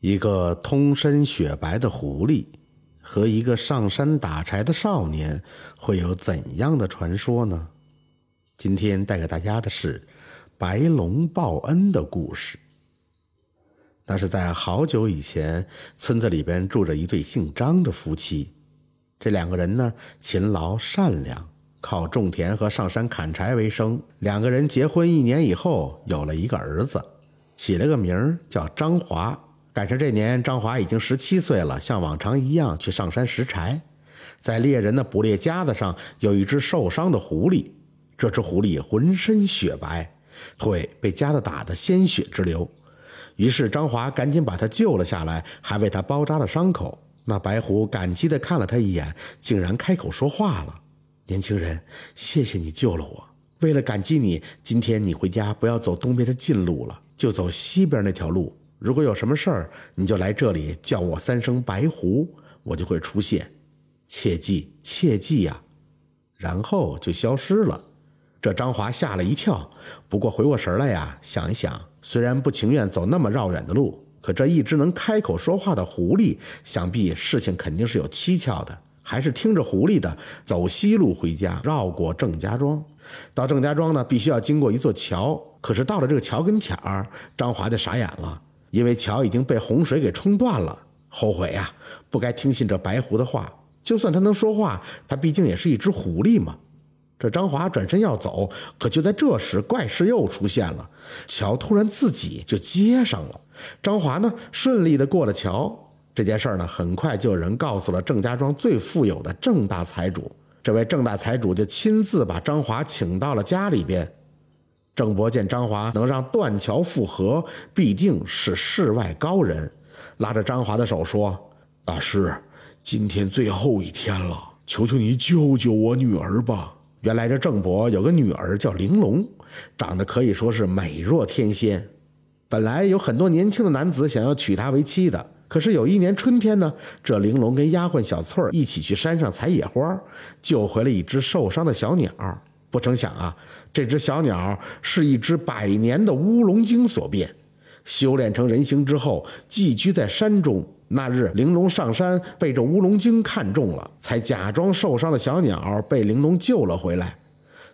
一个通身雪白的狐狸和一个上山打柴的少年会有怎样的传说呢？今天带给大家的是白龙报恩的故事。那是在好久以前，村子里边住着一对姓张的夫妻。这两个人呢，勤劳善良，靠种田和上山砍柴为生。两个人结婚一年以后，有了一个儿子，起了个名叫张华。赶上这年，张华已经十七岁了，像往常一样去上山拾柴。在猎人的捕猎夹子上有一只受伤的狐狸，这只狐狸浑身雪白，腿被夹子打得鲜血直流。于是张华赶紧把他救了下来，还为他包扎了伤口。那白狐感激地看了他一眼，竟然开口说话了：“年轻人，谢谢你救了我。为了感激你，今天你回家不要走东边的近路了，就走西边那条路。”如果有什么事儿，你就来这里叫我三声白狐，我就会出现。切记，切记呀！然后就消失了。这张华吓了一跳，不过回过神来呀，想一想，虽然不情愿走那么绕远的路，可这一只能开口说话的狐狸，想必事情肯定是有蹊跷的，还是听着狐狸的，走西路回家，绕过郑家庄。到郑家庄呢，必须要经过一座桥，可是到了这个桥跟前儿，张华就傻眼了。因为桥已经被洪水给冲断了，后悔呀，不该听信这白狐的话。就算他能说话，他毕竟也是一只狐狸嘛。这张华转身要走，可就在这时，怪事又出现了，桥突然自己就接上了。张华呢，顺利的过了桥。这件事儿呢，很快就有人告诉了郑家庄最富有的郑大财主。这位郑大财主就亲自把张华请到了家里边。郑伯见张华能让断桥复合，必定是世外高人，拉着张华的手说：“大师，今天最后一天了，求求你救救我女儿吧。”原来这郑伯有个女儿叫玲珑，长得可以说是美若天仙。本来有很多年轻的男子想要娶她为妻的，可是有一年春天呢，这玲珑跟丫鬟小翠儿一起去山上采野花，救回了一只受伤的小鸟。不成想啊，这只小鸟是一只百年的乌龙精所变，修炼成人形之后，寄居在山中。那日，玲珑上山被这乌龙精看中了，才假装受伤的小鸟被玲珑救了回来。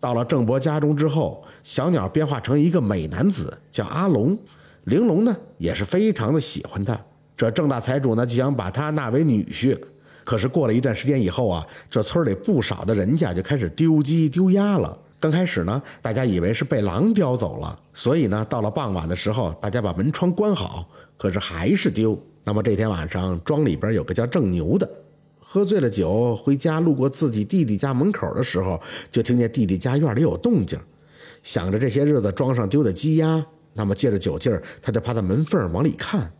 到了郑伯家中之后，小鸟变化成一个美男子，叫阿龙。玲珑呢，也是非常的喜欢他。这郑大财主呢，就想把他纳为女婿。可是过了一段时间以后啊，这村里不少的人家就开始丢鸡丢鸭了。刚开始呢，大家以为是被狼叼走了，所以呢，到了傍晚的时候，大家把门窗关好，可是还是丢。那么这天晚上，庄里边有个叫郑牛的，喝醉了酒回家，路过自己弟弟家门口的时候，就听见弟弟家院里有动静，想着这些日子庄上丢的鸡鸭，那么借着酒劲儿，他就趴在门缝往里看。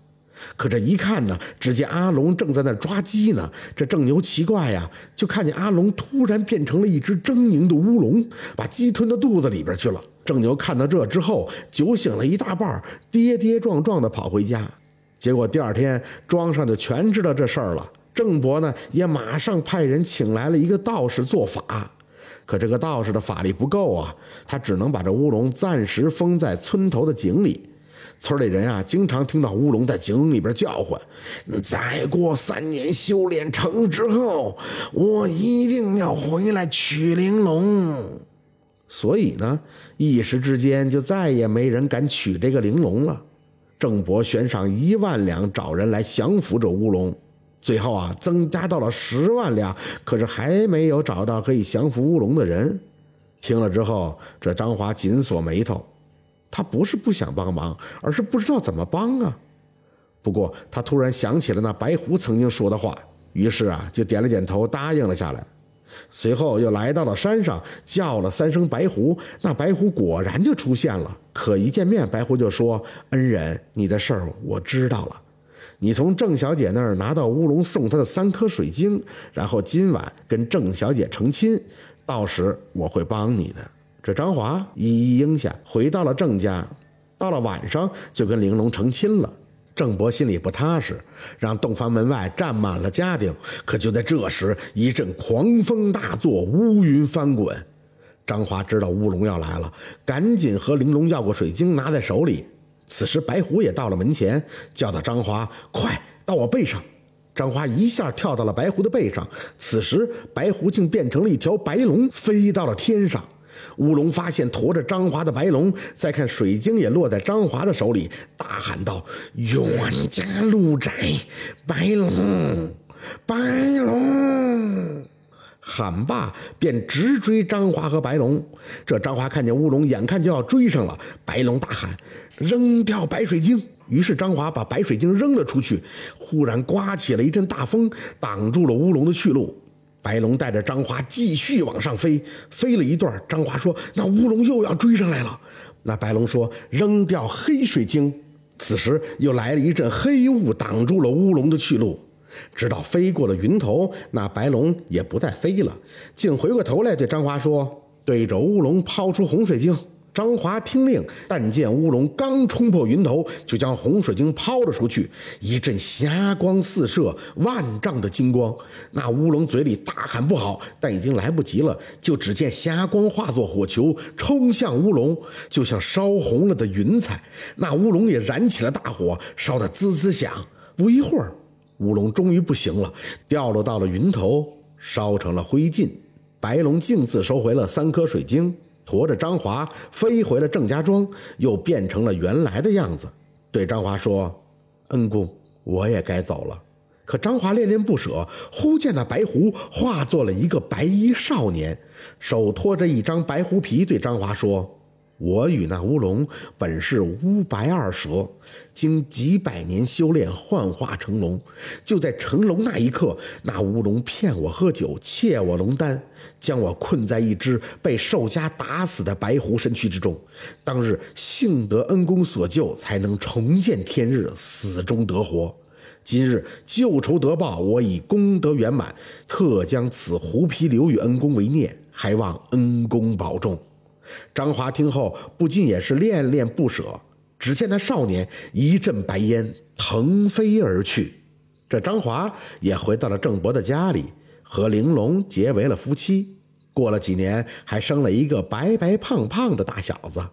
可这一看呢，只见阿龙正在那抓鸡呢。这郑牛奇怪呀，就看见阿龙突然变成了一只狰狞的乌龙，把鸡吞到肚子里边去了。郑牛看到这之后，酒醒了一大半，跌跌撞撞的跑回家。结果第二天，庄上就全知道这事儿了。郑伯呢，也马上派人请来了一个道士做法。可这个道士的法力不够啊，他只能把这乌龙暂时封在村头的井里。村里人啊，经常听到乌龙在井里边叫唤。再过三年修炼成之后，我一定要回来取玲珑。所以呢，一时之间就再也没人敢取这个玲珑了。郑伯悬赏一万两找人来降服这乌龙，最后啊，增加到了十万两，可是还没有找到可以降服乌龙的人。听了之后，这张华紧锁眉头。他不是不想帮忙，而是不知道怎么帮啊。不过他突然想起了那白狐曾经说的话，于是啊就点了点头，答应了下来。随后又来到了山上，叫了三声白狐，那白狐果然就出现了。可一见面，白狐就说：“恩人，你的事儿我知道了。你从郑小姐那儿拿到乌龙送她的三颗水晶，然后今晚跟郑小姐成亲，到时我会帮你的。”这张华一一应下，回到了郑家。到了晚上，就跟玲珑成亲了。郑伯心里不踏实，让洞房门外站满了家丁。可就在这时，一阵狂风大作，乌云翻滚。张华知道乌龙要来了，赶紧和玲珑要过水晶，拿在手里。此时白虎也到了门前，叫到张华：“快到我背上！”张华一下跳到了白狐的背上。此时白狐竟变成了一条白龙，飞到了天上。乌龙发现驮着张华的白龙，再看水晶也落在张华的手里，大喊道：“冤家路窄，白龙，白龙！”喊罢，便直追张华和白龙。这张华看见乌龙眼看就要追上了，白龙大喊：“扔掉白水晶！”于是张华把白水晶扔了出去。忽然刮起了一阵大风，挡住了乌龙的去路。白龙带着张华继续往上飞，飞了一段，张华说：“那乌龙又要追上来了。”那白龙说：“扔掉黑水晶。”此时又来了一阵黑雾，挡住了乌龙的去路。直到飞过了云头，那白龙也不再飞了，竟回过头来对张华说：“对着乌龙抛出红水晶。”张华听令，但见乌龙刚冲破云头，就将红水晶抛了出去，一阵霞光四射，万丈的金光。那乌龙嘴里大喊不好，但已经来不及了。就只见霞光化作火球，冲向乌龙，就像烧红了的云彩。那乌龙也燃起了大火，烧得滋滋响。不一会儿，乌龙终于不行了，掉落到了云头，烧成了灰烬。白龙径自收回了三颗水晶。驮着张华飞回了郑家庄，又变成了原来的样子，对张华说：“恩公，我也该走了。”可张华恋恋不舍，忽见那白狐化作了一个白衣少年，手托着一张白狐皮，对张华说。我与那乌龙本是乌白二蛇，经几百年修炼幻化成龙。就在成龙那一刻，那乌龙骗我喝酒，窃我龙丹，将我困在一只被兽家打死的白狐身躯之中。当日幸得恩公所救，才能重见天日，死中得活。今日旧仇得报，我已功德圆满，特将此狐皮留与恩公为念，还望恩公保重。张华听后不禁也是恋恋不舍。只见那少年一阵白烟腾飞而去，这张华也回到了郑伯的家里，和玲珑结为了夫妻。过了几年，还生了一个白白胖胖的大小子。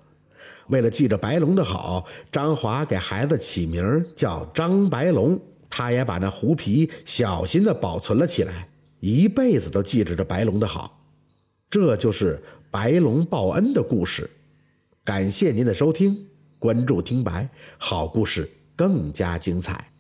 为了记着白龙的好，张华给孩子起名叫张白龙。他也把那狐皮小心地保存了起来，一辈子都记着这白龙的好。这就是。白龙报恩的故事，感谢您的收听，关注听白，好故事更加精彩。